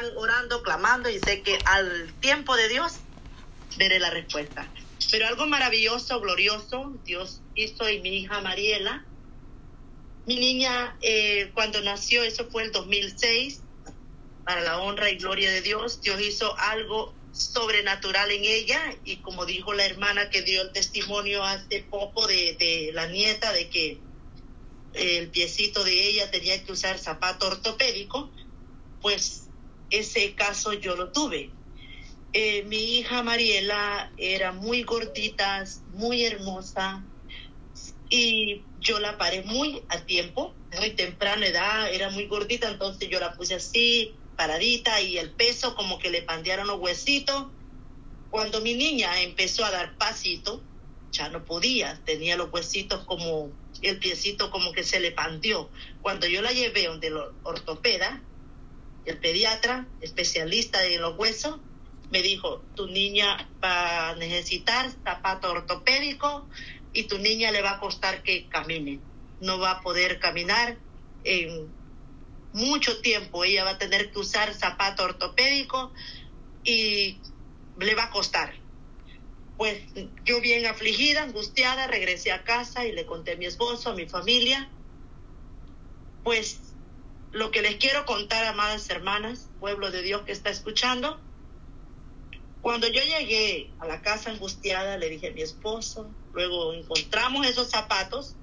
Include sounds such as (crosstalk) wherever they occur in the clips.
están orando, clamando y sé que al tiempo de Dios veré la respuesta. Pero algo maravilloso, glorioso, Dios hizo en mi hija Mariela. Mi niña, eh, cuando nació, eso fue el 2006, para la honra y gloria de Dios, Dios hizo algo sobrenatural en ella y como dijo la hermana que dio el testimonio hace poco de, de la nieta de que el piecito de ella tenía que usar zapato ortopédico, pues ese caso yo lo tuve. Eh, mi hija Mariela era muy gordita, muy hermosa y yo la paré muy a tiempo, muy temprana edad, era muy gordita, entonces yo la puse así, paradita y el peso como que le pandearon los huesitos. Cuando mi niña empezó a dar pasito, ya no podía, tenía los huesitos como, el piecito como que se le pandeó. Cuando yo la llevé donde el ortopeda, el pediatra, especialista en los huesos, me dijo, tu niña va a necesitar zapato ortopédico y tu niña le va a costar que camine. No va a poder caminar en mucho tiempo. Ella va a tener que usar zapato ortopédico y le va a costar. Pues yo bien afligida, angustiada, regresé a casa y le conté a mi esposo, a mi familia. Pues lo que les quiero contar, amadas hermanas, pueblo de Dios que está escuchando, cuando yo llegué a la casa angustiada, le dije a mi esposo, luego encontramos esos zapatos.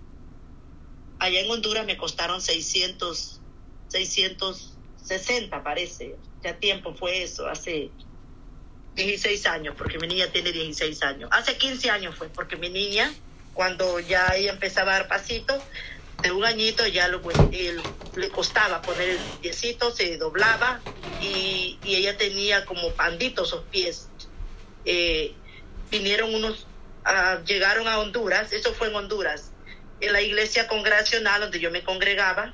Allá en Honduras me costaron 600, 660 parece. Ya tiempo fue eso, hace 16 años, porque mi niña tiene 16 años. Hace 15 años fue, porque mi niña, cuando ya ella empezaba a dar pasitos, de un añito ya lo, le costaba poner el piecito, se doblaba y, ella tenía como panditos sus pies. Eh, vinieron unos, uh, llegaron a Honduras, eso fue en Honduras, en la iglesia congregacional donde yo me congregaba,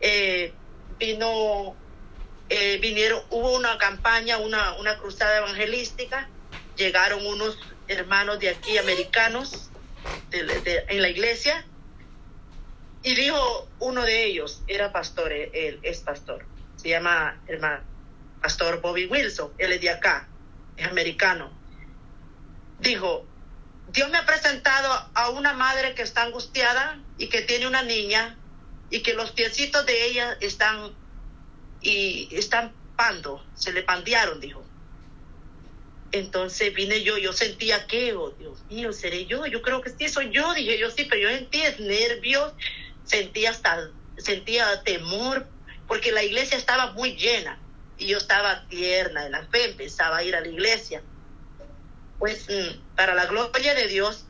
eh, vino, eh, vinieron, hubo una campaña, una, una cruzada evangelística, llegaron unos hermanos de aquí americanos en la iglesia y dijo uno de ellos, era pastor, él es pastor, se llama hermano, pastor Bobby Wilson, él es de acá, es americano. Dijo, Dios me ha presentado a una madre que está angustiada y que tiene una niña y que los piecitos de ella están y están pando, se le pandearon, dijo. Entonces vine yo, yo sentía que, oh Dios mío, seré yo, yo creo que sí soy yo, dije yo sí, pero yo sentí nervios, sentía hasta, sentía temor, porque la iglesia estaba muy llena y yo estaba tierna en la fe, empezaba a ir a la iglesia. Pues mm, para la gloria de Dios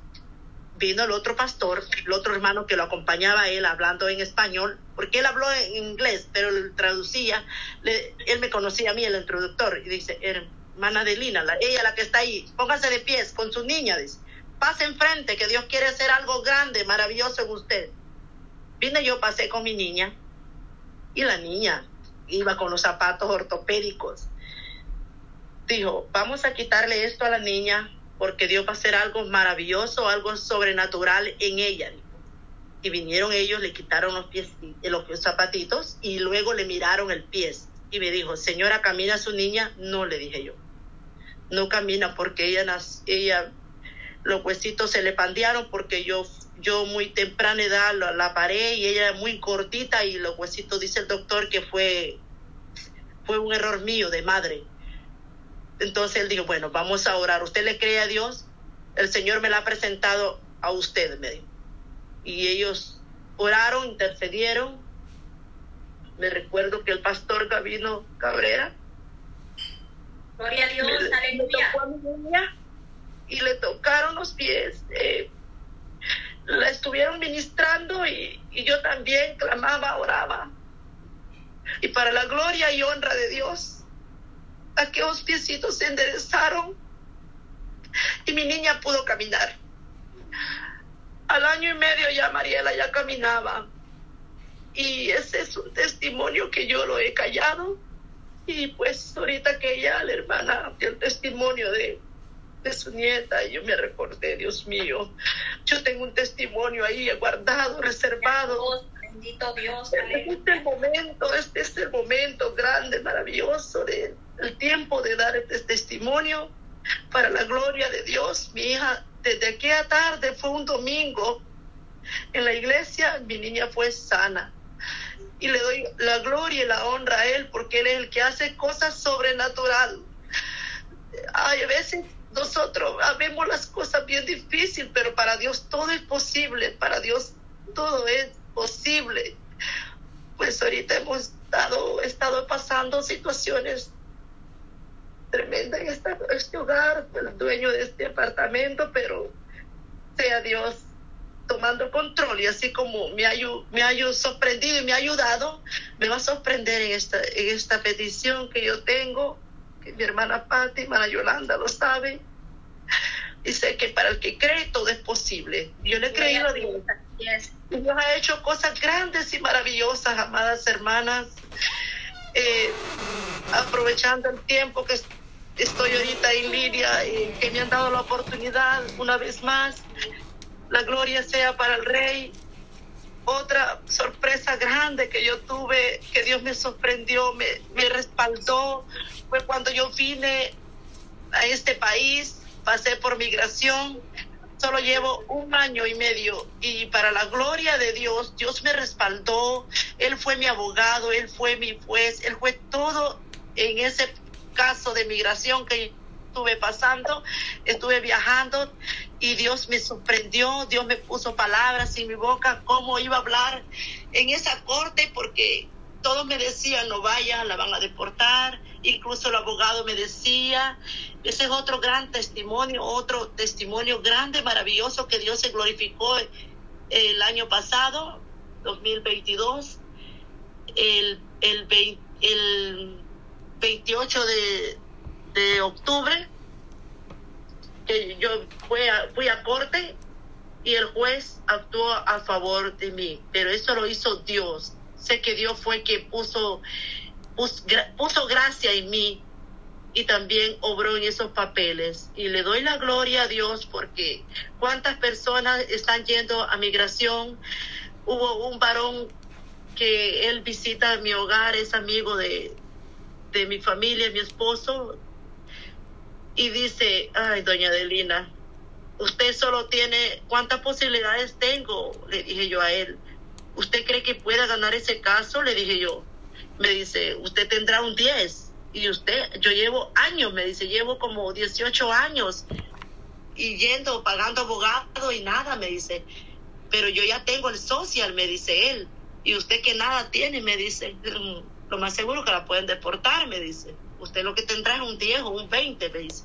vino el otro pastor, el otro hermano que lo acompañaba a él hablando en español, porque él habló en inglés, pero él traducía, él me conocía a mí, el introductor, y dice, hermana de Lina, ella la que está ahí, póngase de pies con su niña, dice, pase enfrente, que Dios quiere hacer algo grande, maravilloso en usted. Vine yo, pasé con mi niña y la niña iba con los zapatos ortopédicos. Dijo, vamos a quitarle esto a la niña porque Dios va a hacer algo maravilloso, algo sobrenatural en ella. Y vinieron ellos, le quitaron los pies, los zapatitos y luego le miraron el pie. Y me dijo, señora, ¿camina su niña? No, le dije yo. No camina porque ella, ella los huesitos se le pandearon porque yo yo muy temprana edad la, la paré y ella muy cortita y los huesitos dice el doctor que fue fue un error mío de madre. Entonces él dijo, bueno, vamos a orar. ¿Usted le cree a Dios? El Señor me la ha presentado a usted, me dijo. Y ellos oraron, intercedieron. Me recuerdo que el pastor Gavino Cabrera. Gloria a Dios, aleluya. Y le tocaron los pies. Eh, la estuvieron ministrando y, yo también clamaba, oraba. Y para la gloria y honra de Dios, aquellos piecitos se enderezaron y mi niña pudo caminar. Al año y medio ya Mariela ya caminaba. Y ese es un testimonio que yo lo he callado. Y pues ahorita que ella, la hermana, el testimonio de, de su nieta, y yo me recordé, Dios mío, yo tengo un testimonio ahí guardado, reservado. Bendito Dios. Este es el momento, este es el momento grande, maravilloso, de, el tiempo de dar este testimonio para la gloria de Dios. Mi hija, desde aquella tarde fue un domingo en la iglesia, mi niña fue sana. Y le doy la gloria y la honra a Él porque Él es el que hace cosas sobrenatural. Hay veces nosotros vemos las cosas bien difíciles, pero para Dios todo es posible, para Dios todo es posible. Pues ahorita hemos estado, estado pasando situaciones tremendas en este hogar, el dueño de este apartamento, pero sea Dios tomando control y así como me ha, me ha sorprendido y me ha ayudado, me va a sorprender en esta, en esta petición que yo tengo, que mi hermana Patti, hermana Yolanda lo sabe. Dice que para el que cree todo es posible. Yo le he creído a Dios. Dios ha hecho cosas grandes y maravillosas, amadas hermanas. Eh, aprovechando el tiempo que estoy ahorita en línea, y que me han dado la oportunidad una vez más la gloria sea para el Rey. Otra sorpresa grande que yo tuve, que Dios me sorprendió, me, me respaldó, fue cuando yo vine a este país, pasé por migración, solo llevo un año y medio y para la gloria de Dios, Dios me respaldó, Él fue mi abogado, Él fue mi juez, Él fue todo en ese caso de migración que estuve pasando, estuve viajando y Dios me sorprendió, Dios me puso palabras en mi boca, cómo iba a hablar en esa corte, porque todos me decían, no vaya, la van a deportar, incluso el abogado me decía, ese es otro gran testimonio, otro testimonio grande, maravilloso que Dios se glorificó el año pasado, 2022, el, el, el 28 de, de octubre yo fui fui a corte y el juez actuó a favor de mí, pero eso lo hizo Dios. Sé que Dios fue puso, puso, puso gracia en mí y también obró en esos papeles. Y le doy la gloria a Dios porque cuántas personas están yendo a migración. Hubo un varón que él visita mi hogar, es amigo de, de mi familia, mi esposo, y dice, ay, doña Adelina, usted solo tiene, ¿cuántas posibilidades tengo? Le dije yo a él. ¿Usted cree que pueda ganar ese caso? Le dije yo. Me dice, usted tendrá un 10. Y usted, yo llevo años, me dice, llevo como 18 años y yendo, pagando abogado y nada, me dice. Pero yo ya tengo el social, me dice él. Y usted que nada tiene, me dice. Mm, lo más seguro que la pueden deportar, me dice. Usted lo que tendrá es un 10 o un 20, me dice.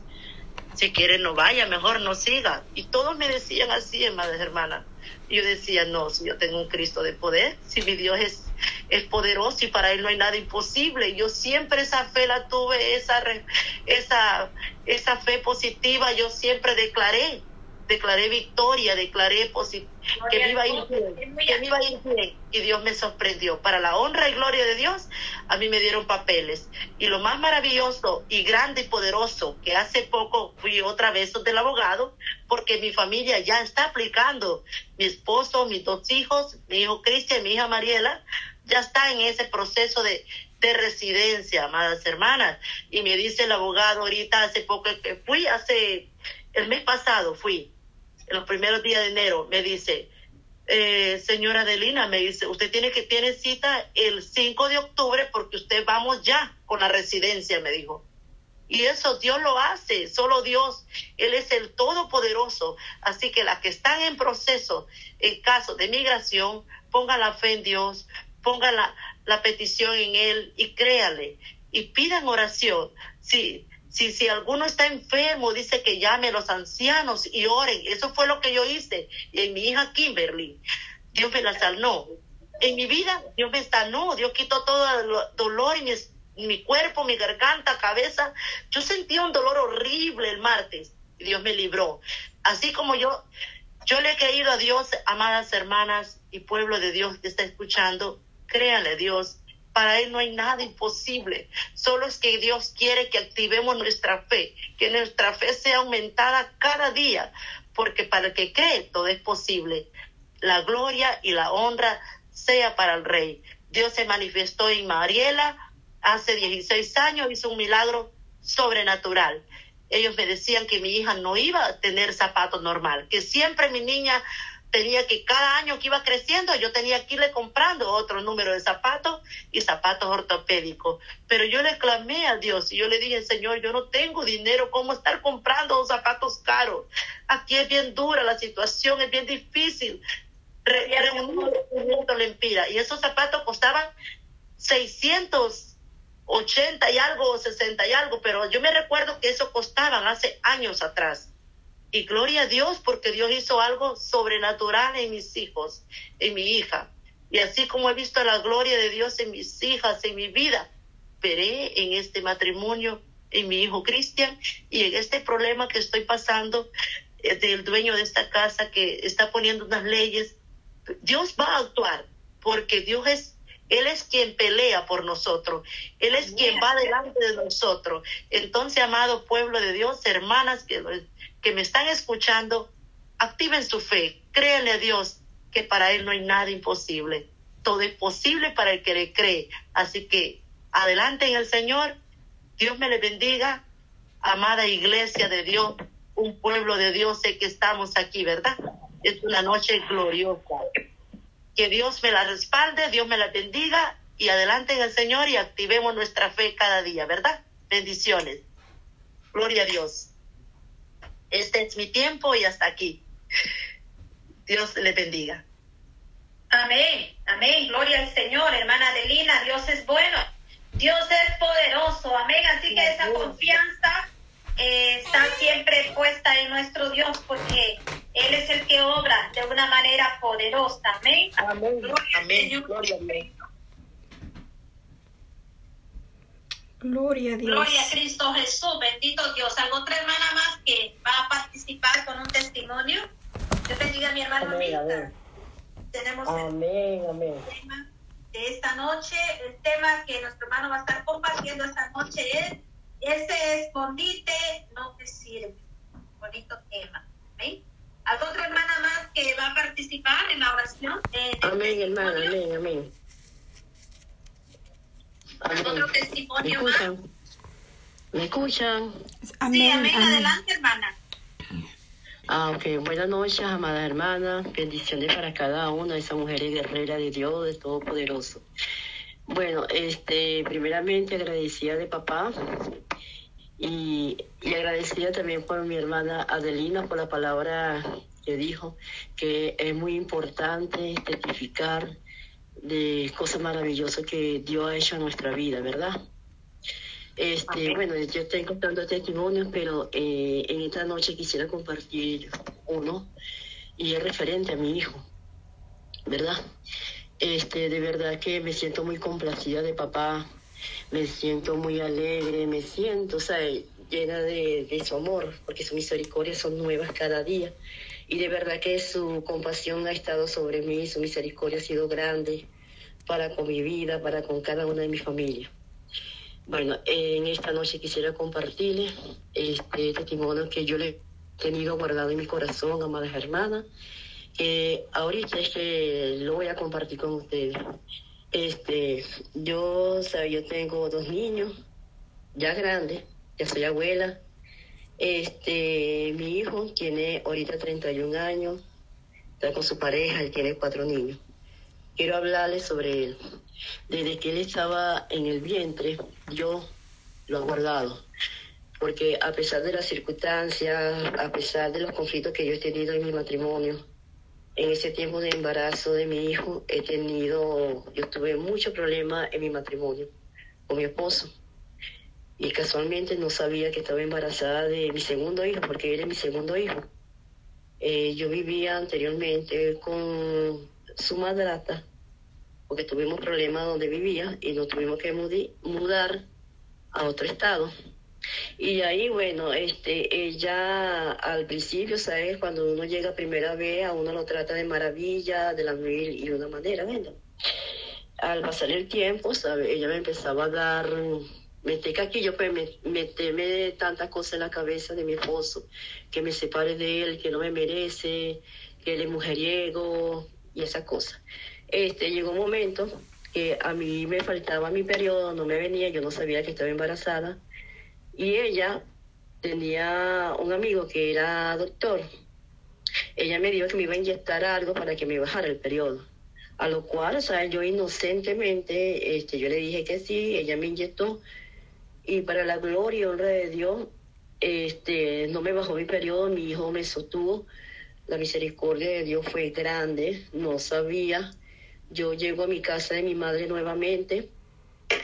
Si quiere no vaya, mejor no siga. Y todos me decían así, madre hermana. Y yo decía, no, si yo tengo un Cristo de poder, si mi Dios es, es poderoso y para Él no hay nada imposible. Yo siempre esa fe la tuve, esa, esa, esa fe positiva, yo siempre declaré declaré victoria, declaré que me, iba a ir bien, que me iba a ir bien. Y Dios me sorprendió. Para la honra y gloria de Dios, a mí me dieron papeles. Y lo más maravilloso y grande y poderoso, que hace poco fui otra vez del abogado, porque mi familia ya está aplicando. Mi esposo, mis dos hijos, mi hijo Cristian, mi hija Mariela, ya está en ese proceso de, de residencia, amadas hermanas. Y me dice el abogado ahorita, hace poco que fui, hace el mes pasado fui, en los primeros días de enero, me dice, eh, señora Adelina, me dice, usted tiene que tiene cita el 5 de octubre porque usted vamos ya con la residencia, me dijo. Y eso Dios lo hace, solo Dios, Él es el Todopoderoso. Así que las que están en proceso, en caso de migración, pongan la fe en Dios, pongan la, la petición en Él y créale y pidan oración. Sí, si, si alguno está enfermo, dice que llame a los ancianos y oren. Eso fue lo que yo hice. Y en mi hija Kimberly, Dios me la sanó. En mi vida, Dios me sanó. Dios quitó todo el dolor en mi, cuerpo, mi garganta, cabeza. Yo sentía un dolor horrible el martes y Dios me libró. Así como yo, yo le he creído a Dios, amadas hermanas y pueblo de Dios que está escuchando, créanle Dios, para Él no hay nada imposible. Solo es que Dios quiere que activemos nuestra fe, que nuestra fe sea aumentada cada día, porque para el que cree todo es posible. La gloria y la honra sea para el rey. Dios se manifestó en Mariela hace 16 años, hizo un milagro sobrenatural. Ellos me decían que mi hija no iba a tener zapatos normal, que siempre mi niña tenía que cada año que iba creciendo yo tenía que irle comprando otro número de zapatos y zapatos ortopédicos. Pero yo le clamé a Dios y yo le dije, Señor, yo no tengo dinero, ¿cómo estar comprando zapatos caros? Aquí es bien dura la situación, es bien difícil. Re y esos zapatos costaban 680 y algo, 60 y algo, pero yo me recuerdo que eso costaban hace años atrás. Y gloria a Dios porque Dios hizo algo sobrenatural en mis hijos, en mi hija. Y así como he visto la gloria de Dios en mis hijas, en mi vida, veré en este matrimonio, en mi hijo Cristian y en este problema que estoy pasando eh, del dueño de esta casa que está poniendo unas leyes. Dios va a actuar porque Dios es él es quien pelea por nosotros. Él es quien va delante de nosotros. Entonces, amado pueblo de Dios, hermanas que, que me están escuchando, activen su fe. Créanle a Dios que para Él no hay nada imposible. Todo es posible para el que le cree. Así que adelante en el Señor. Dios me le bendiga. Amada iglesia de Dios, un pueblo de Dios, sé que estamos aquí, ¿verdad? Es una noche gloriosa que Dios me la respalde, Dios me la bendiga y adelante en el Señor y activemos nuestra fe cada día, ¿verdad? Bendiciones. Gloria a Dios. Este es mi tiempo y hasta aquí. Dios le bendiga. Amén, amén. Gloria al Señor, hermana Adelina. Dios es bueno. Dios es poderoso. Amén. Así que esa confianza eh, está siempre puesta en nuestro Dios porque Él es el que obra de una manera poderosa. Amén. Amén. Gloria amén. Gloria, amén. Gloria a Dios. Gloria a Cristo Jesús. Bendito Dios. ¿Algo otra hermana más que va a participar con un testimonio? Yo bendiga a mi hermano amén, Tenemos amén, amén. tema de esta noche. El tema que nuestro hermano va a estar compartiendo esta noche es ese escondite no te sirve. Bonito tema. ¿Amén? ¿Alguna otra hermana más que va a participar en la oración? amén, hermana, amén, amén. ¿Otro testimonio ¿Me escuchan? más? ¿Me escuchan? Amén, sí, amén. Adelante, hermana. Ah, ok. Buenas noches, amada hermana. Bendiciones para cada una de esas mujeres guerreras de Dios, de Todopoderoso. Bueno, este, primeramente agradecida de papá y, y agradecida también por mi hermana Adelina por la palabra que dijo, que es muy importante testificar de cosas maravillosas que Dios ha hecho en nuestra vida, ¿verdad? Este, bueno, yo estoy contando testimonios, pero eh, en esta noche quisiera compartir uno y es referente a mi hijo, ¿verdad? Este, de verdad que me siento muy complacida de papá, me siento muy alegre, me siento, o sea, llena de, de su amor, porque sus misericordias son nuevas cada día. Y de verdad que su compasión ha estado sobre mí, su misericordia ha sido grande para con mi vida, para con cada una de mi familia. Bueno, en esta noche quisiera compartirle este testimonio que yo le he tenido guardado en mi corazón, amadas hermanas, que ahorita es que lo voy a compartir con ustedes. Este, yo, yo tengo dos niños, ya grandes, ya soy abuela. Este, mi hijo tiene ahorita 31 años, está con su pareja, él tiene cuatro niños. Quiero hablarles sobre él. Desde que él estaba en el vientre, yo lo he guardado. Porque a pesar de las circunstancias, a pesar de los conflictos que yo he tenido en mi matrimonio, en ese tiempo de embarazo de mi hijo he tenido, yo tuve mucho problema en mi matrimonio con mi esposo. Y casualmente no sabía que estaba embarazada de mi segundo hijo, porque él es mi segundo hijo. Eh, yo vivía anteriormente con su madrata, porque tuvimos problemas donde vivía y nos tuvimos que mudar a otro estado. Y ahí, bueno, este, ella al principio, ¿sabes? Cuando uno llega primera vez, a uno lo trata de maravilla, de la mil y una manera, ¿verdad? Al pasar el tiempo, ¿sabes? Ella me empezaba a dar, me aquí, yo pues me, me tantas cosas en la cabeza de mi esposo, que me separe de él, que no me merece, que él es mujeriego y esas cosas. este, llegó un momento que a mí me faltaba mi periodo, no me venía, yo no sabía que estaba embarazada. Y ella tenía un amigo que era doctor. Ella me dijo que me iba a inyectar algo para que me bajara el periodo. A lo cual, o sea, yo inocentemente, este, yo le dije que sí, ella me inyectó. Y para la gloria y honra de Dios, este, no me bajó mi periodo, mi hijo me sostuvo. La misericordia de Dios fue grande, no sabía. Yo llego a mi casa de mi madre nuevamente,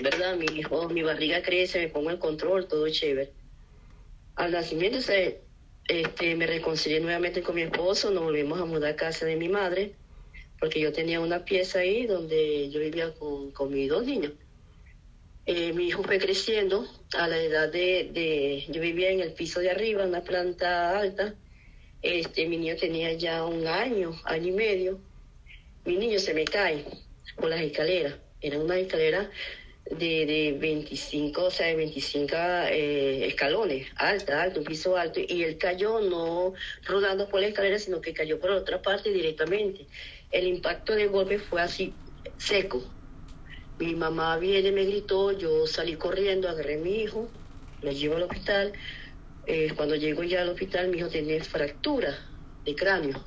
¿verdad? Mi hijo, mi barriga crece, me pongo en control, todo chévere. Al nacimiento se, este, me reconcilié nuevamente con mi esposo, nos volvimos a mudar a casa de mi madre, porque yo tenía una pieza ahí donde yo vivía con, con mis dos niños. Eh, mi hijo fue creciendo a la edad de, de, yo vivía en el piso de arriba, una planta alta. Este, mi niño tenía ya un año, año y medio. Mi niño se me cae por las escaleras. Era una escalera de, de 25, o sea, de 25 eh, escalones, alta, alto, un piso alto, y él cayó no rodando por la escalera, sino que cayó por otra parte directamente. El impacto del golpe fue así, seco, mi mamá viene, me gritó, yo salí corriendo, agarré a mi hijo, lo llevo al hospital. Eh, cuando llego ya al hospital, mi hijo tenía fractura de cráneo.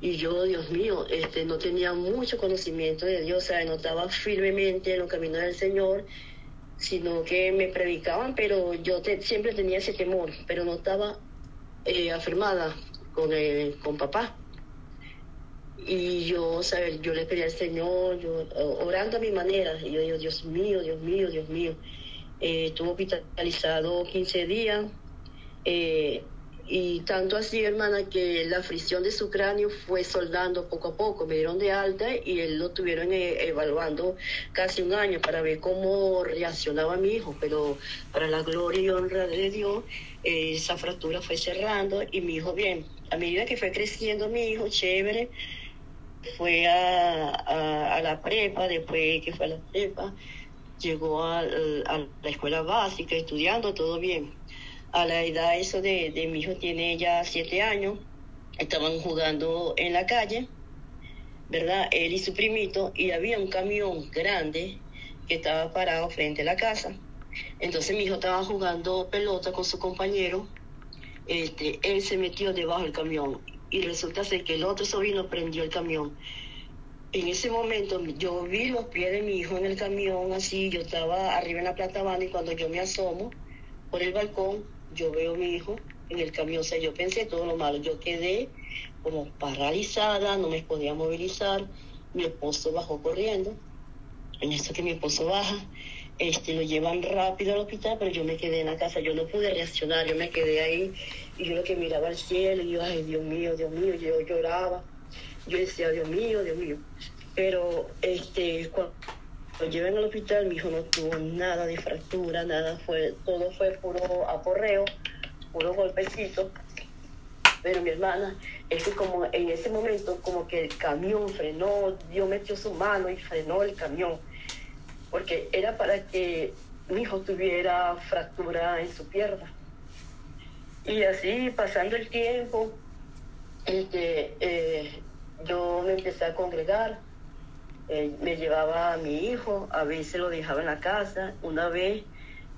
Y yo, Dios mío, este, no tenía mucho conocimiento de Dios, o sea, no estaba firmemente en los caminos del Señor, sino que me predicaban, pero yo siempre tenía ese temor, pero no estaba eh, afirmada con, el, con papá. Y yo, ¿sabes? Yo le pedí al Señor, yo orando a mi manera, y yo digo, Dios mío, Dios mío, Dios mío. Eh, hospitalizado 15 días, eh, y tanto así, hermana, que la fricción de su cráneo fue soldando poco a poco. Me dieron de alta y él lo tuvieron eh, evaluando casi un año para ver cómo reaccionaba mi hijo. Pero para la gloria y honra de Dios, eh, esa fractura fue cerrando y mi hijo bien. A medida que fue creciendo mi hijo, chévere, fue a, la prepa, después que fue a la prepa, llegó a la escuela básica, estudiando, todo bien a la edad eso de, de, mi hijo tiene ya siete años, estaban jugando en la calle, ¿verdad? Él y su primito, y había un camión grande que estaba parado frente a la casa. Entonces mi hijo estaba jugando pelota con su compañero, este, él se metió debajo del camión y resulta ser que el otro sobrino prendió el camión. En ese momento yo vi los pies de mi hijo en el camión, así, yo estaba arriba en la plata y cuando yo me asomo por el balcón, yo veo a mi hijo en el camión, o sea, yo pensé todo lo malo, yo quedé como paralizada, no me podía movilizar, mi esposo bajó corriendo, en eso que mi esposo baja, este, lo llevan rápido al hospital, pero yo me quedé en la casa, yo no pude reaccionar, yo me quedé ahí, y yo lo que miraba al cielo, y yo, ay, Dios mío, Dios mío, yo lloraba, yo decía, Dios mío, Dios mío, pero este, cuando lo lleven al hospital, mi hijo no tuvo nada de fractura, nada, fue, todo fue puro aporreo, puro golpecito. Pero mi hermana, es que como en ese momento, como que el camión frenó, Dios metió su mano y frenó el camión, porque era para que mi hijo tuviera fractura en su pierna. Y así, pasando el tiempo, este, eh, yo me empecé a congregar, eh, me llevaba a mi hijo, a veces lo dejaba en la casa. Una vez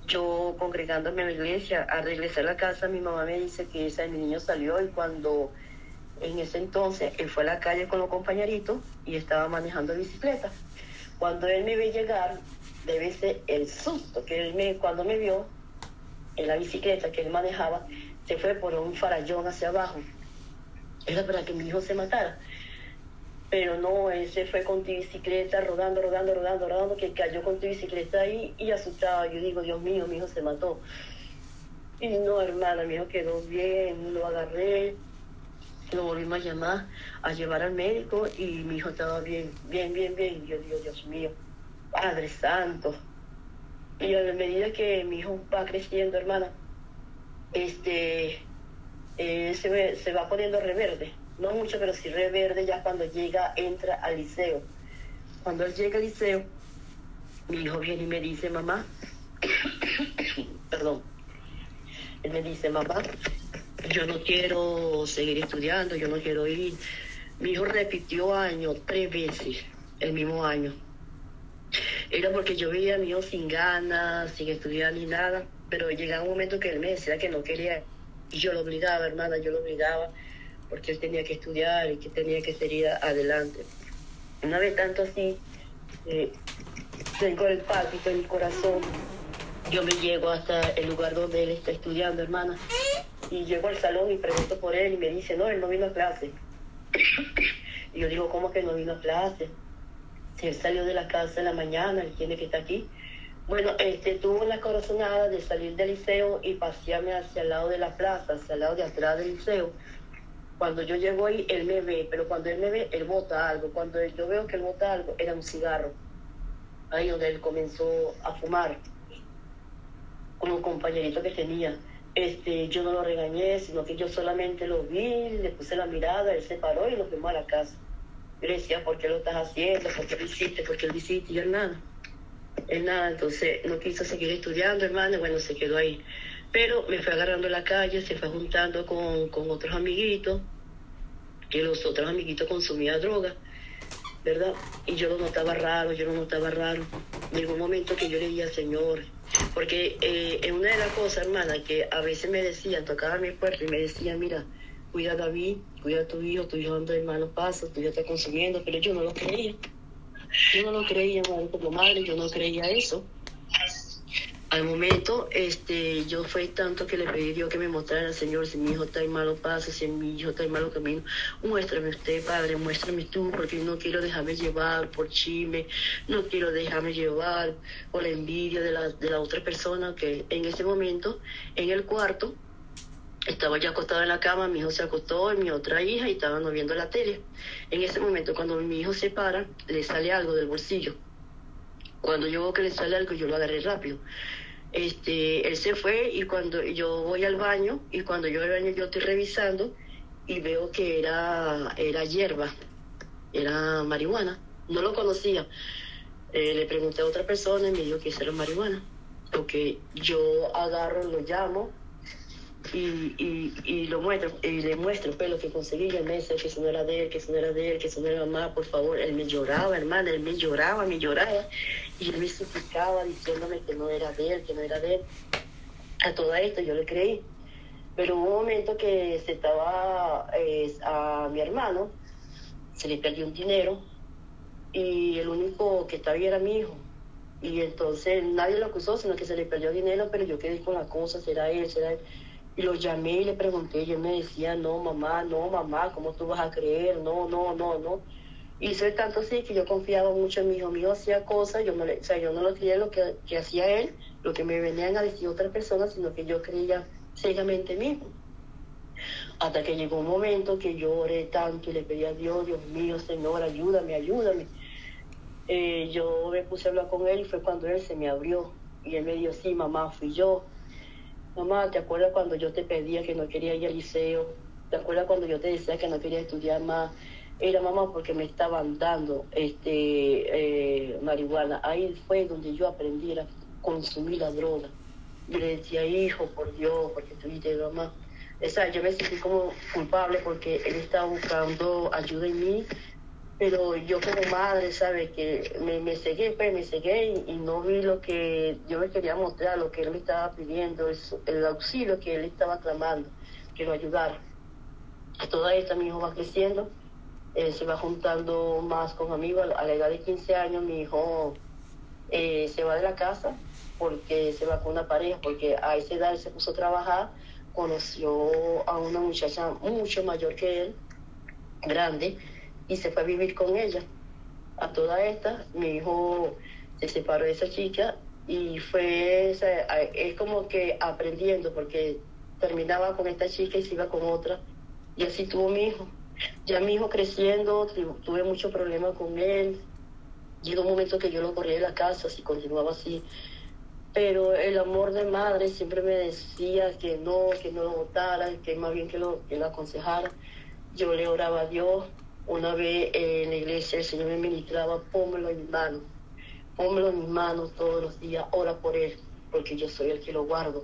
yo congregándome en la iglesia, al regresar a la casa, mi mamá me dice que ese mi niño salió y cuando en ese entonces él fue a la calle con los compañeritos y estaba manejando bicicleta. Cuando él me ve llegar, debe ser el susto que él me, cuando me vio en la bicicleta que él manejaba, se fue por un farallón hacia abajo. Era para que mi hijo se matara pero no, él se fue con tu bicicleta rodando, rodando, rodando, rodando, que cayó con tu bicicleta ahí y asustado. Yo digo, Dios mío, mi hijo se mató. Y no, hermana, mi hijo quedó bien, lo agarré, lo volvimos a llamar, a llevar al médico y mi hijo estaba bien, bien, bien, bien. Yo digo, Dios mío, Padre Santo. Y a medida que mi hijo va creciendo, hermana, este, eh, se, se va poniendo reverde no mucho, pero sí reverde ya cuando llega, entra al liceo. Cuando él llega al liceo, mi hijo viene y me dice, mamá, (coughs) perdón, él me dice, mamá, yo no quiero seguir estudiando, yo no quiero ir. Mi hijo repitió año tres veces, el mismo año. Era porque yo veía a mi hijo sin ganas, sin estudiar ni nada, pero llegaba un momento que él me decía que no quería y yo lo obligaba, hermana, yo lo obligaba porque él tenía que estudiar y que tenía que seguir adelante. Una vez tanto así, eh, tengo el pálpito en mi corazón, yo me llego hasta el lugar donde él está estudiando, hermana, y llego al salón y pregunto por él y me dice, no, él no vino a clase. (coughs) y yo digo, ¿cómo que no vino a clase? Si él salió de la casa en la mañana, él tiene que estar aquí. Bueno, este, tuvo la corazonada de salir del liceo y pasearme hacia el lado de la plaza, hacia el lado de atrás del liceo. Cuando yo llego ahí, él me ve, pero cuando él me ve, él bota algo. Cuando yo veo que él bota algo, era un cigarro. Ahí donde él comenzó a fumar con un compañerito que tenía. Este, yo no lo regañé, sino que yo solamente lo vi, le puse la mirada, él se paró y lo fuimos a la casa. Yo le decía, ¿por qué lo estás haciendo? ¿Por qué lo hiciste? ¿Por qué lo hiciste? Y él nada. Él nada, entonces no quiso seguir estudiando, hermano, y bueno, se quedó ahí. Pero me fue agarrando la calle, se fue juntando con, con otros amiguitos, que los otros amiguitos consumían droga, ¿verdad? Y yo lo notaba raro, yo lo notaba raro. Llegó un momento que yo le dije Señor, porque eh, una de las cosas, hermana, que a veces me decían, tocaba mi puerta y me decían, mira, cuida a David, cuida a tu hijo, tu hijo anda en malos pasos, tu hijo está consumiendo, pero yo no lo creía. Yo no lo creía, como madre, yo no creía eso. Al momento, este, yo fue tanto que le pedí a Dios que me mostrara, al Señor, si mi hijo está en malos pasos, si mi hijo está en malo camino, muéstrame usted, Padre, muéstrame tú, porque no quiero dejarme llevar por chisme, no quiero dejarme llevar por la envidia de la, de la otra persona que en ese momento, en el cuarto, estaba ya acostado en la cama, mi hijo se acostó, mi otra hija, y estaban viendo la tele. En ese momento, cuando mi hijo se para, le sale algo del bolsillo. Cuando yo veo que le sale algo, yo lo agarré rápido. Este, él se fue y cuando yo voy al baño, y cuando yo al baño yo estoy revisando y veo que era, era hierba, era marihuana. No lo conocía. Eh, le pregunté a otra persona y me dijo que eso era marihuana. Porque yo agarro, lo llamo, y, y, y lo muestro, y le muestro pues lo que conseguí y él me dice que eso no era de él, que eso no era de él, que eso no era mamá, por favor, él me lloraba, hermana, él me lloraba, me lloraba, y él me suplicaba diciéndome que no era de él, que no era de él. A todo esto yo le creí. Pero hubo un momento que se estaba a mi hermano, se le perdió un dinero, y el único que estaba ahí era mi hijo. Y entonces nadie lo acusó, sino que se le perdió dinero, pero yo quedé con la cosa, será él, será él. Y lo llamé y le pregunté, él me decía, no, mamá, no, mamá, ¿cómo tú vas a creer? No, no, no, no. Y soy tanto así que yo confiaba mucho en mi hijo mío, hacía cosas, yo no, o sea, yo no lo creía lo que, que hacía él, lo que me venían a decir otras personas, sino que yo creía ciegamente mismo. Hasta que llegó un momento que yo oré tanto y le pedí a Dios, Dios mío, Señor, ayúdame, ayúdame. Eh, yo me puse a hablar con él y fue cuando él se me abrió. Y él me dijo, sí, mamá, fui yo mamá, ¿te acuerdas cuando yo te pedía que no quería ir al liceo? ¿Te acuerdas cuando yo te decía que no quería estudiar más? Era mamá porque me estaban dando este eh, marihuana. Ahí fue donde yo aprendí a consumir la droga. Y le decía, hijo, por Dios, porque tuviste mamá. Esa, yo me sentí como culpable porque él estaba buscando ayuda en mí pero yo como madre, ¿sabe? Que me, me cegué, pues me cegué y, no vi lo que yo me quería mostrar, lo que él me estaba pidiendo, el, auxilio que él estaba clamando, que lo ayudara. A toda esta mi hijo va creciendo, eh, se va juntando más con amigos. A la edad de 15 años mi hijo eh, se va de la casa porque se va con una pareja, porque a esa edad se puso a trabajar, conoció a una muchacha mucho mayor que él, grande, y se fue a vivir con ella. A toda esta, mi hijo se separó de esa chica y fue, es como que aprendiendo, porque terminaba con esta chica y se iba con otra, y así tuvo mi hijo. Ya mi hijo creciendo, tuve muchos problemas con él. Llegó un momento que yo lo corrí de la casa, si continuaba así. Pero el amor de madre siempre me decía que no, que no lo votara, que más bien que lo, que lo aconsejara. Yo le oraba a Dios, una vez en la iglesia el Señor me ministraba, pónmelo en mis manos, pónmelo en mis manos todos los días, ora por él, porque yo soy el que lo guardo,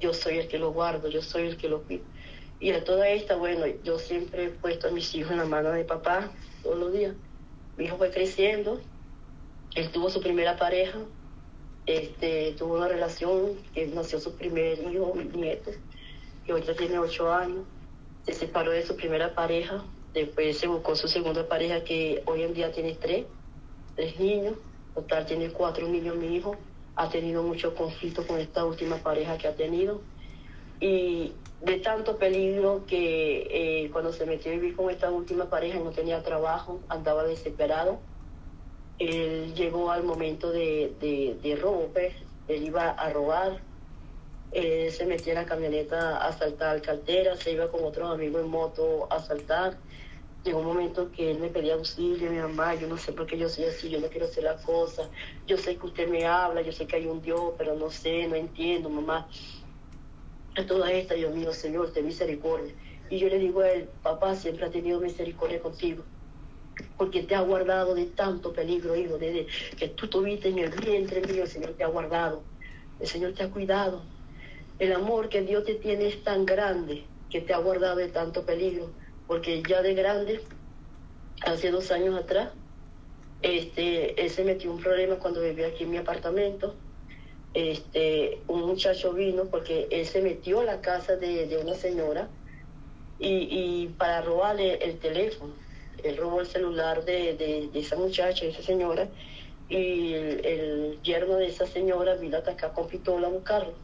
yo soy el que lo guardo, yo soy el que lo cuido. Y a toda esta, bueno, yo siempre he puesto a mis hijos en la mano de papá todos los días. Mi hijo fue creciendo, él tuvo su primera pareja, este, tuvo una relación, que nació su primer hijo, mi nieto, que ahorita tiene ocho años, se separó de su primera pareja, después se buscó su segunda pareja que hoy en día tiene tres, tres niños, total tiene cuatro niños mi hijo, ha tenido mucho conflicto con esta última pareja que ha tenido y de tanto peligro que eh, cuando se metió a vivir con esta última pareja no tenía trabajo, andaba desesperado. Él llegó al momento de, de, de robo, pues, él iba a robar, él se metía en la camioneta a asaltar carteras, se iba con otros amigos en moto a asaltar. Llegó un momento que él me pedía auxilio, mi mamá, yo no sé por qué yo soy así, yo no quiero hacer la cosa, yo sé que usted me habla, yo sé que hay un Dios, pero no sé, no entiendo, mamá a toda esta, Dios mío, Señor, ten misericordia. Y yo le digo a él, papá siempre ha tenido misericordia contigo, porque te ha guardado de tanto peligro, hijo, desde que tú tuviste en el vientre mío, el Señor te ha guardado, el Señor te ha cuidado. El amor que Dios te tiene es tan grande que te ha guardado de tanto peligro, porque ya de grande, hace dos años atrás, este, él se metió un problema cuando vivía aquí en mi apartamento, este, un muchacho vino porque él se metió a la casa de, de una señora y, y, para robarle el teléfono. Él robó el celular de, de, esa muchacha, de esa señora, y el, el, yerno de esa señora vino a atacar con pistola a buscarlo.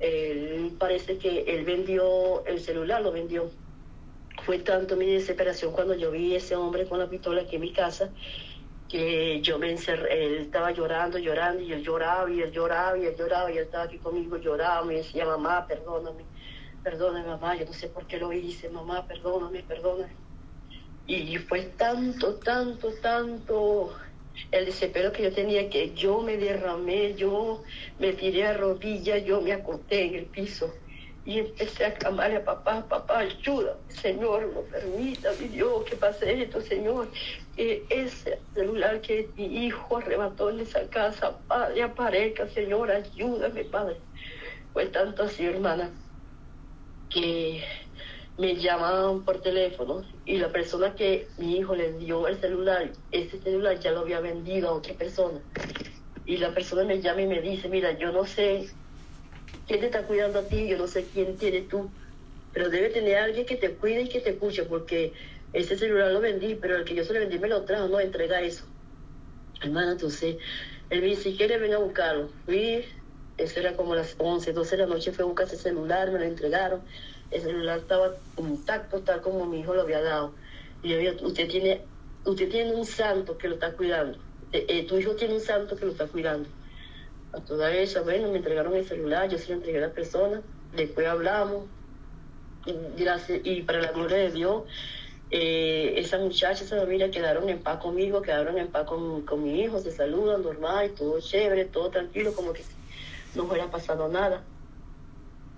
Él parece que él vendió el celular, lo vendió. Fue tanto mi desesperación cuando yo vi ese hombre con la pistola aquí en mi casa que yo me encerré, él estaba llorando, llorando, y él lloraba, y él lloraba, y él lloraba, y él estaba aquí conmigo, lloraba, me decía, mamá, perdóname, perdóname, mamá, yo no sé por qué lo hice, mamá, perdóname, perdóname. Y fue tanto, tanto, tanto el desespero que yo tenía que yo me derramé, yo me tiré a rodillas, yo me acosté en el piso y empecé a clamarle a papá, papá, ayuda, Señor, no permita, mi Dios, que pase esto, Señor. Que ese celular que mi hijo arrebató en esa casa, Padre, aparezca, Señor, ayúdame, Padre. Fue tanto así, hermana, que me llamaban por teléfono y la persona que mi hijo le dio el celular, ese celular ya lo había vendido a otra persona. Y la persona me llama y me dice, mira, yo no sé quién te está cuidando a ti, yo no sé quién tiene tú, pero debe tener alguien que te cuide y que te escuche, porque ese celular lo vendí, pero el que yo se lo vendí me lo trajo, no entrega eso. Hermana, entonces, él me dice, si quiere, ven a buscarlo. Fui, eso era como las 11, 12 de la noche, fui a buscar ese celular, me lo entregaron. El celular estaba intacto, tal como mi hijo lo había dado. Y yo, usted tiene, usted tiene un santo que lo está cuidando. Eh, eh, tu hijo tiene un santo que lo está cuidando a toda ella, bueno, me entregaron el celular, yo se lo entregué a la persona, después hablamos, y, gracias, y para la gloria de Dios, eh, esa muchacha, esa familia quedaron en paz conmigo, quedaron en paz con, con mi hijo, se saludan normal, todo chévere, todo tranquilo, como que no hubiera pasado nada.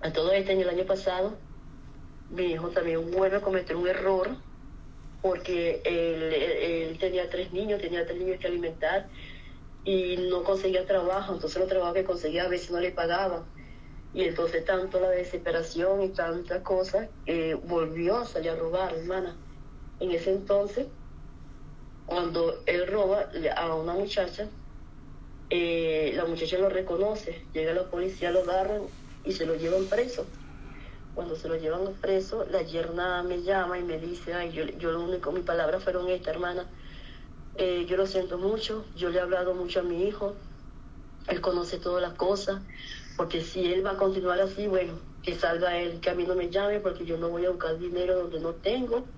A todo este año, el año pasado, mi hijo también vuelve a cometer un error, porque él tenía tres niños, tenía tres niños que alimentar, y no conseguía trabajo, entonces los trabajos que conseguía a veces no le pagaban. Y entonces tanto la desesperación y tantas cosas, eh, volvió a salir a robar, hermana. En ese entonces, cuando él roba a una muchacha, eh, la muchacha lo reconoce, llega la policía, lo agarran y se lo llevan preso. Cuando se lo llevan preso, la yerna me llama y me dice, ay, yo, yo lo único, mis palabras fueron estas, hermana, eh, yo lo siento mucho, yo le he hablado mucho a mi hijo, él conoce todas las cosas, porque si él va a continuar así, bueno, que salga él, que a mí no me llame, porque yo no voy a buscar dinero donde no tengo,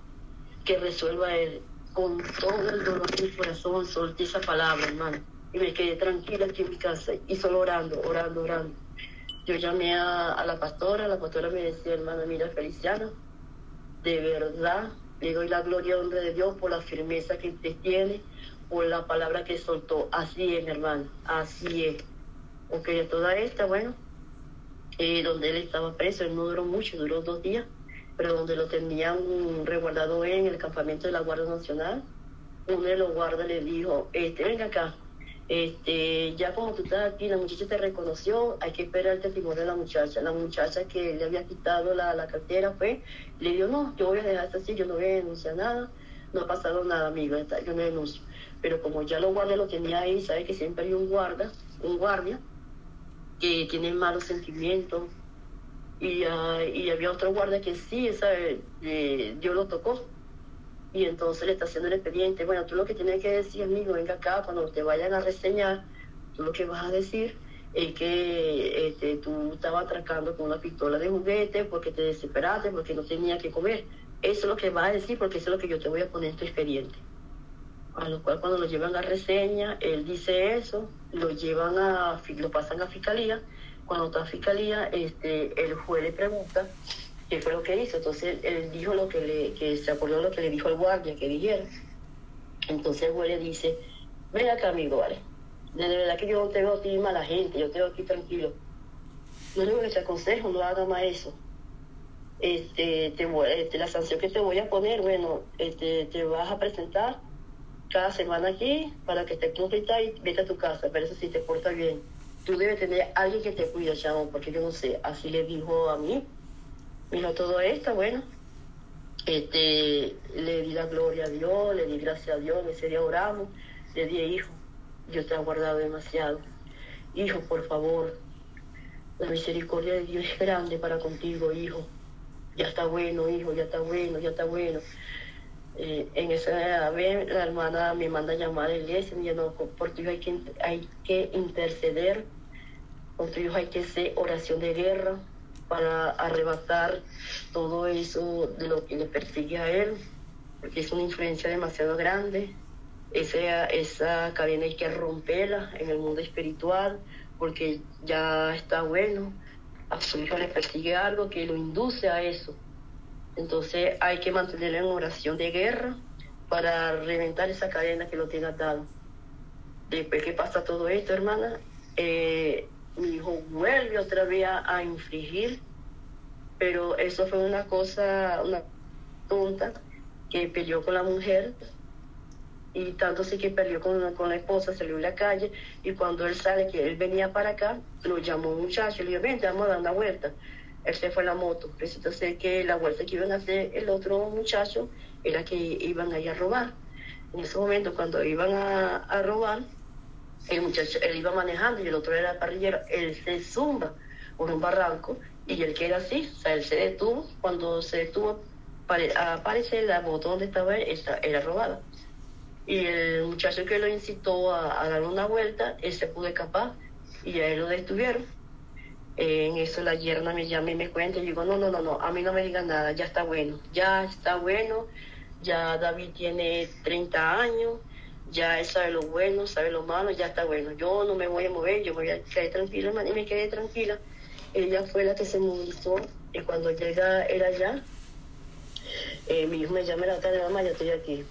que resuelva él con todo el dolor de mi corazón, solté esa palabra, hermano, y me quedé tranquila aquí en mi casa, y solo orando, orando, orando. Yo llamé a, a la pastora, la pastora me decía, hermana, mira, Feliciana, de verdad le doy la gloria y honra de Dios por la firmeza que usted tiene, por la palabra que soltó. Así es, mi hermano, así es. Porque toda esta, bueno, eh, donde él estaba preso, él no duró mucho, duró dos días, pero donde lo tenían resguardado en el campamento de la Guardia Nacional, uno de los guardas le dijo, este, venga acá, este, ya como tú estás aquí, la muchacha te reconoció, hay que esperar el testimonio de la muchacha. La muchacha que le había quitado la, la cartera fue, le dijo, no, yo voy a dejar esto así, yo no voy a denunciar nada, no ha pasado nada, amigo, yo no denuncio. Pero como ya los guardias lo tenía ahí, sabe que siempre hay un guarda, un guardia, que tiene malos sentimientos, y, ah, y había otro guardia que sí, ¿sabe? Eh, Dios lo tocó. Y entonces le está haciendo el expediente. Bueno, tú lo que tienes que decir, amigo, venga acá, cuando te vayan a reseñar, tú lo que vas a decir es que este, tú estabas atracando con una pistola de juguete porque te desesperaste, porque no tenía que comer. Eso es lo que vas a decir porque eso es lo que yo te voy a poner en tu expediente. A lo cual cuando lo llevan a reseña, él dice eso, lo llevan a, lo pasan a fiscalía. Cuando está a fiscalía, este, el juez le pregunta fue lo que hizo. Entonces él dijo lo que le, que se acordó lo que le dijo el guardia que dijera. Entonces el le dice, ven acá amigo, vale de verdad que yo no te veo a ti mala gente, yo te aquí tranquilo. No digo que te aconsejo, no haga más eso. Este, te este, la sanción que te voy a poner, bueno, este, te vas a presentar cada semana aquí para que te cumplita y vete a tu casa, pero eso sí te porta bien. Tú debes tener alguien que te cuide, chamo, porque yo no sé, así le dijo a mí. Mira, todo esto, bueno, este, le di la gloria a Dios, le di gracias a Dios, ese día oramos, le di hijo Dios te ha guardado demasiado. Hijo, por favor, la misericordia de Dios es grande para contigo, hijo. Ya está bueno, hijo, ya está bueno, ya está bueno. Eh, en esa vez la hermana me manda a llamar a la iglesia y no, por tu hijo hay que, hay que interceder, por tu hijo hay que hacer oración de guerra para arrebatar todo eso de lo que le persigue a él, porque es una influencia demasiado grande esa, esa cadena hay que romperla en el mundo espiritual porque ya está bueno. A su hijo le persigue algo que lo induce a eso. Entonces hay que mantenerlo en oración de guerra para reventar esa cadena que lo tiene atado. Después que pasa todo esto, hermana, eh, mi hijo vuelve otra vez a, infringir, pero eso fue una cosa, una tonta, que peleó con la mujer y tanto sí que peleó con, con la esposa, salió a la calle y cuando él sale, que él venía para acá, lo llamó un muchacho, le dijo, vente, vamos a dar una vuelta. Él se fue a la moto. Resulta ser que la vuelta que iban a hacer el otro muchacho era que iban a ir a robar. En ese momento, cuando iban a robar, el muchacho, él iba manejando y el otro era parrillero, él se zumba por un barranco y él que era así, o sea, él se detuvo, cuando se detuvo, aparece la moto donde estaba él, era robada y el muchacho que lo incitó a, dar una vuelta, él se pudo escapar y a él lo detuvieron. en eso la yerna me llama y me cuenta y digo, no, no, no, no, a mí no me digan nada, ya está bueno, ya está bueno, ya David tiene 30 años, ya él sabe lo bueno, sabe lo malo, ya está bueno, yo no me voy a mover, yo voy a quedar tranquila, y me quedé tranquila. Ella fue la que se movilizó y cuando llega él allá, eh, mi hijo me llama la tarde, mamá, ya estoy aquí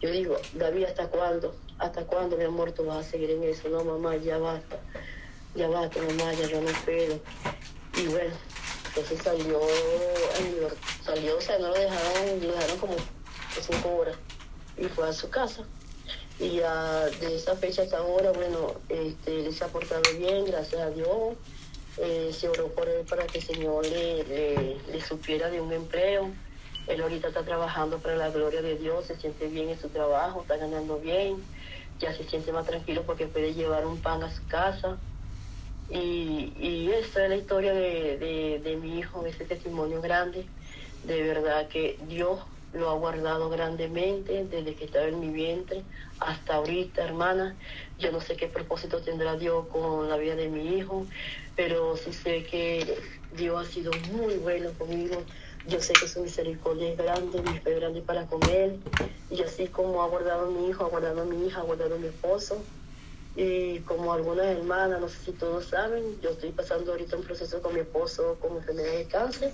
yo digo, David, ¿hasta cuándo? ¿Hasta cuándo, mi amor, tú vas a seguir en eso? No, mamá, ya basta. Ya basta, mamá, ya yo no puedo. Y bueno, entonces salió, salió, o sea, no lo dejaron, lo dejaron como cinco horas. Y fue a su casa. Y ya de esa fecha hasta ahora, bueno, este, se ha portado bien, gracias a Dios. Eh, se oró por él para que el Señor le, le supiera de un empleo él ahorita está trabajando para la gloria de Dios, se siente bien en su trabajo, está ganando bien, ya se siente más tranquilo porque puede llevar un pan a su casa. Y, y esa es la historia de, de, mi hijo, ese testimonio grande. De verdad que Dios lo ha guardado grandemente desde que estaba en mi vientre hasta ahorita, hermana. Yo no sé qué propósito tendrá Dios con la vida de mi hijo, pero sí sé que Dios ha sido muy bueno conmigo yo sé que su misericordia es grande, mi fe grande para con él. Y así como ha guardado a mi hijo, ha guardado a mi hija, ha guardado a mi esposo. Y como algunas hermanas, no sé si todos saben, yo estoy pasando ahorita un proceso con mi esposo con enfermedad de cáncer.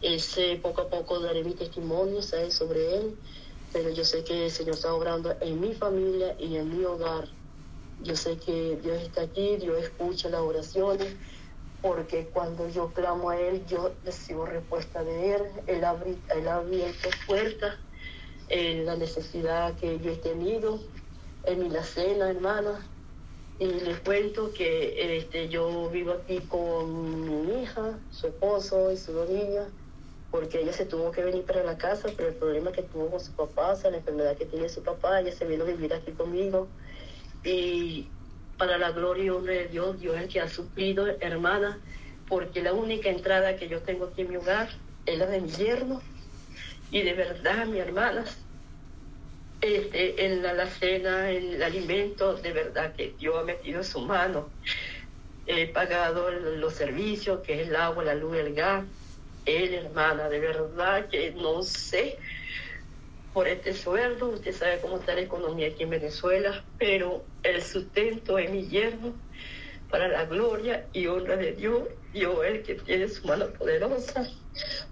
Ese, poco a poco daré mi testimonio sobre él. Pero yo sé que el Señor está obrando en mi familia y en mi hogar. Yo sé que Dios está aquí, Dios escucha las oraciones porque cuando yo clamo a Él, yo recibo respuesta de Él. Él, él ha abierto puertas en la necesidad que yo he tenido, en mi la cena, hermana. Y les cuento que este, yo vivo aquí con mi hija, su esposo y sus dos niñas. porque ella se tuvo que venir para la casa, pero el problema que tuvo con su papá, o sea, la enfermedad que tiene su papá, ella se vino a vivir aquí conmigo. Y para la gloria y honra de Dios, Dios es el que ha suplido, hermana, porque la única entrada que yo tengo aquí en mi hogar es la de mi yerno. Y de verdad, mi hermanas, este, en la, la cena, en el alimento, de verdad que Dios ha metido su mano. He pagado los servicios, que es el agua, la luz, el gas él, hermana, de verdad que no sé por este sueldo, usted sabe cómo está la economía aquí en Venezuela, pero el sustento es mi yerno para la gloria y honra de Dios, Dios el que tiene su mano poderosa.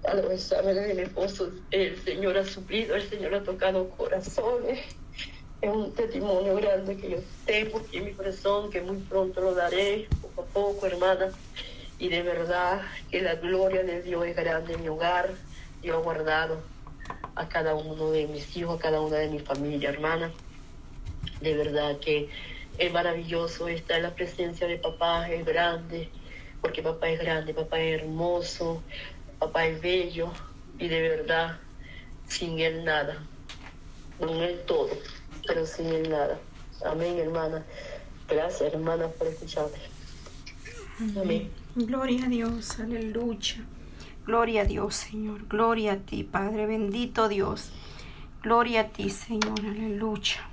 A los exámenes de mi esposo, el Señor ha suplido, el Señor ha tocado corazones. Es un testimonio grande que yo tengo aquí en mi corazón, que muy pronto lo daré, poco a poco, hermana y de verdad que la gloria de Dios es grande en mi hogar. Dios ha guardado a cada uno de mis hijos, a cada una de mi familia, hermana. De verdad que es maravilloso estar en la presencia de papá, es grande, porque papá es grande, papá es hermoso, papá es bello y de verdad sin él nada, con él todo, pero sin él nada. Amén, hermana. Gracias, hermana, por escucharme. Amén. Gloria a Dios, aleluya. Gloria a Dios, Señor. Gloria a ti, Padre. Bendito Dios. Gloria a ti, Señor. Aleluya.